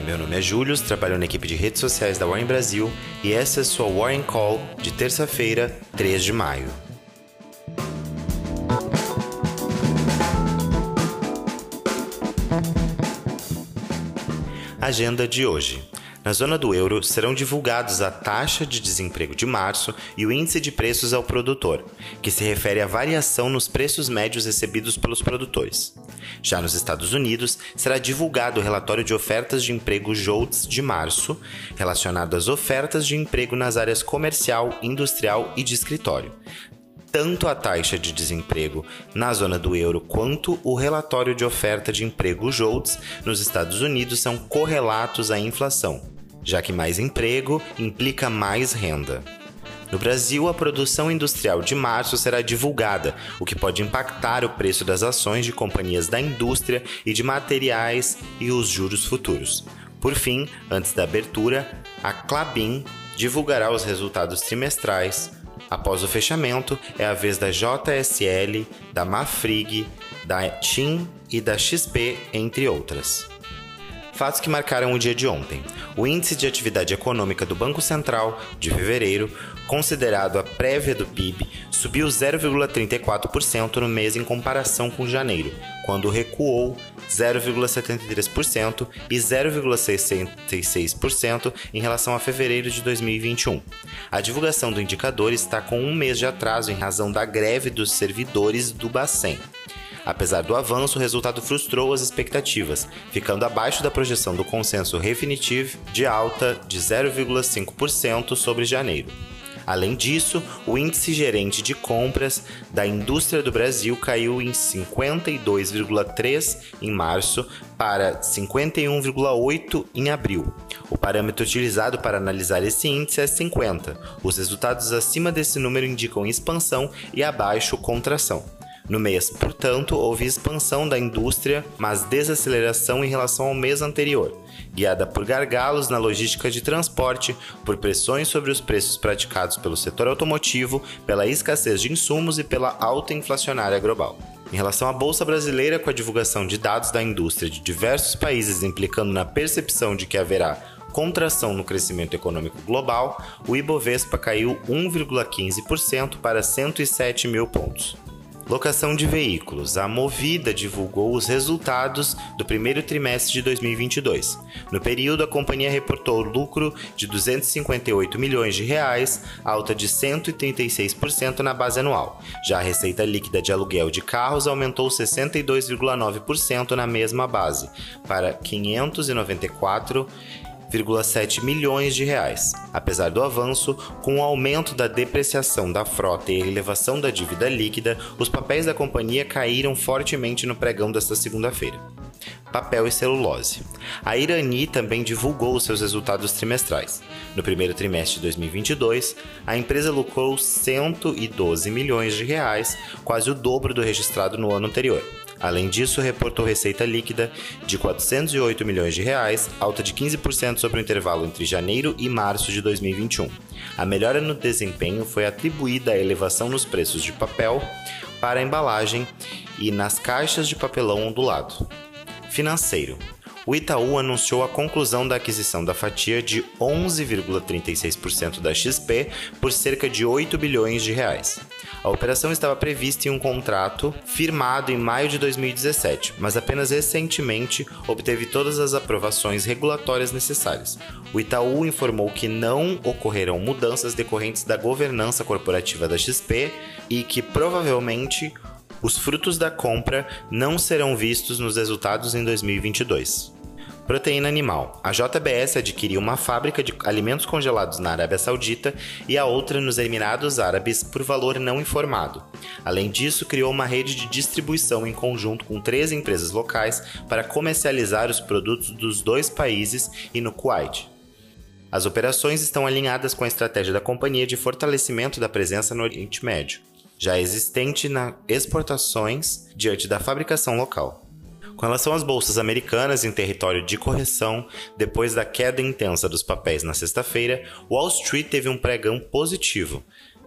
meu nome é Júlio, trabalho na equipe de redes sociais da Warren Brasil e essa é sua Warren Call de terça-feira, 3 de maio. Agenda de hoje. Na zona do euro serão divulgados a taxa de desemprego de março e o índice de preços ao produtor, que se refere à variação nos preços médios recebidos pelos produtores. Já nos Estados Unidos, será divulgado o relatório de ofertas de emprego JOLTS de março, relacionado às ofertas de emprego nas áreas comercial, industrial e de escritório, tanto a taxa de desemprego na zona do euro quanto o relatório de oferta de emprego JOLTS nos Estados Unidos são correlatos à inflação, já que mais emprego implica mais renda. No Brasil, a produção industrial de março será divulgada, o que pode impactar o preço das ações de companhias da indústria e de materiais e os juros futuros. Por fim, antes da abertura, a Clabin divulgará os resultados trimestrais. Após o fechamento, é a vez da JSL, da Mafrig, da TIM e da XP, entre outras. Fatos que marcaram o dia de ontem. O índice de atividade econômica do Banco Central de fevereiro, considerado a prévia do PIB, subiu 0,34% no mês em comparação com janeiro, quando recuou 0,73% e 0,66% em relação a fevereiro de 2021. A divulgação do indicador está com um mês de atraso em razão da greve dos servidores do Bacen. Apesar do avanço, o resultado frustrou as expectativas, ficando abaixo da projeção do consenso Refinitiv de alta de 0,5% sobre janeiro. Além disso, o índice gerente de compras da indústria do Brasil caiu em 52,3 em março para 51,8 em abril. O parâmetro utilizado para analisar esse índice é 50. Os resultados acima desse número indicam expansão e abaixo contração. No mês, portanto, houve expansão da indústria, mas desaceleração em relação ao mês anterior, guiada por gargalos na logística de transporte, por pressões sobre os preços praticados pelo setor automotivo, pela escassez de insumos e pela alta inflacionária global. Em relação à Bolsa Brasileira, com a divulgação de dados da indústria de diversos países implicando na percepção de que haverá contração no crescimento econômico global, o Ibovespa caiu 1,15% para 107 mil pontos. Locação de veículos. A Movida divulgou os resultados do primeiro trimestre de 2022. No período, a companhia reportou lucro de 258 milhões de reais, alta de 136% na base anual. Já a receita líquida de aluguel de carros aumentou 62,9% na mesma base, para 594 1,7 milhões de reais. Apesar do avanço, com o aumento da depreciação da frota e a elevação da dívida líquida, os papéis da companhia caíram fortemente no pregão desta segunda-feira. Papel e celulose. A Irani também divulgou seus resultados trimestrais. No primeiro trimestre de 2022, a empresa lucrou 112 milhões de reais, quase o dobro do registrado no ano anterior. Além disso, reportou receita líquida de 408 milhões de reais, alta de 15% sobre o intervalo entre janeiro e março de 2021. A melhora no desempenho foi atribuída à elevação nos preços de papel para a embalagem e nas caixas de papelão ondulado. Financeiro o Itaú anunciou a conclusão da aquisição da fatia de 11,36% da XP por cerca de 8 bilhões de reais. A operação estava prevista em um contrato firmado em maio de 2017, mas apenas recentemente obteve todas as aprovações regulatórias necessárias. O Itaú informou que não ocorrerão mudanças decorrentes da governança corporativa da XP e que provavelmente os frutos da compra não serão vistos nos resultados em 2022. Proteína animal. A JBS adquiriu uma fábrica de alimentos congelados na Arábia Saudita e a outra nos Emirados Árabes por valor não informado. Além disso, criou uma rede de distribuição em conjunto com três empresas locais para comercializar os produtos dos dois países e no Kuwait. As operações estão alinhadas com a estratégia da companhia de fortalecimento da presença no Oriente Médio, já existente nas exportações diante da fabricação local. Com relação às bolsas americanas em território de correção, depois da queda intensa dos papéis na sexta-feira, Wall Street teve um pregão positivo.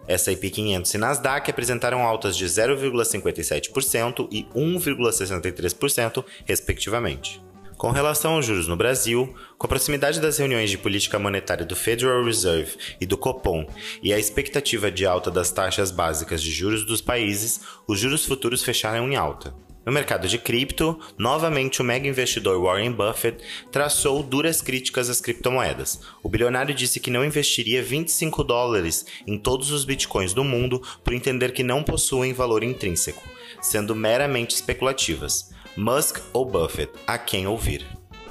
S&P 500 e Nasdaq apresentaram altas de 0,57% e 1,63%, respectivamente. Com relação aos juros no Brasil, com a proximidade das reuniões de política monetária do Federal Reserve e do Copom e a expectativa de alta das taxas básicas de juros dos países, os juros futuros fecharam em alta. No mercado de cripto, novamente o mega investidor Warren Buffett traçou duras críticas às criptomoedas. O bilionário disse que não investiria 25 dólares em todos os bitcoins do mundo por entender que não possuem valor intrínseco, sendo meramente especulativas. Musk ou Buffett, a quem ouvir.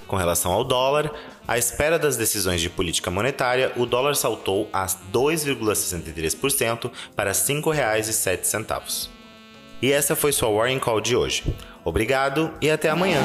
Com relação ao dólar, à espera das decisões de política monetária, o dólar saltou a 2,63% para R$ 5,07. E essa foi sua Warning Call de hoje. Obrigado e até amanhã.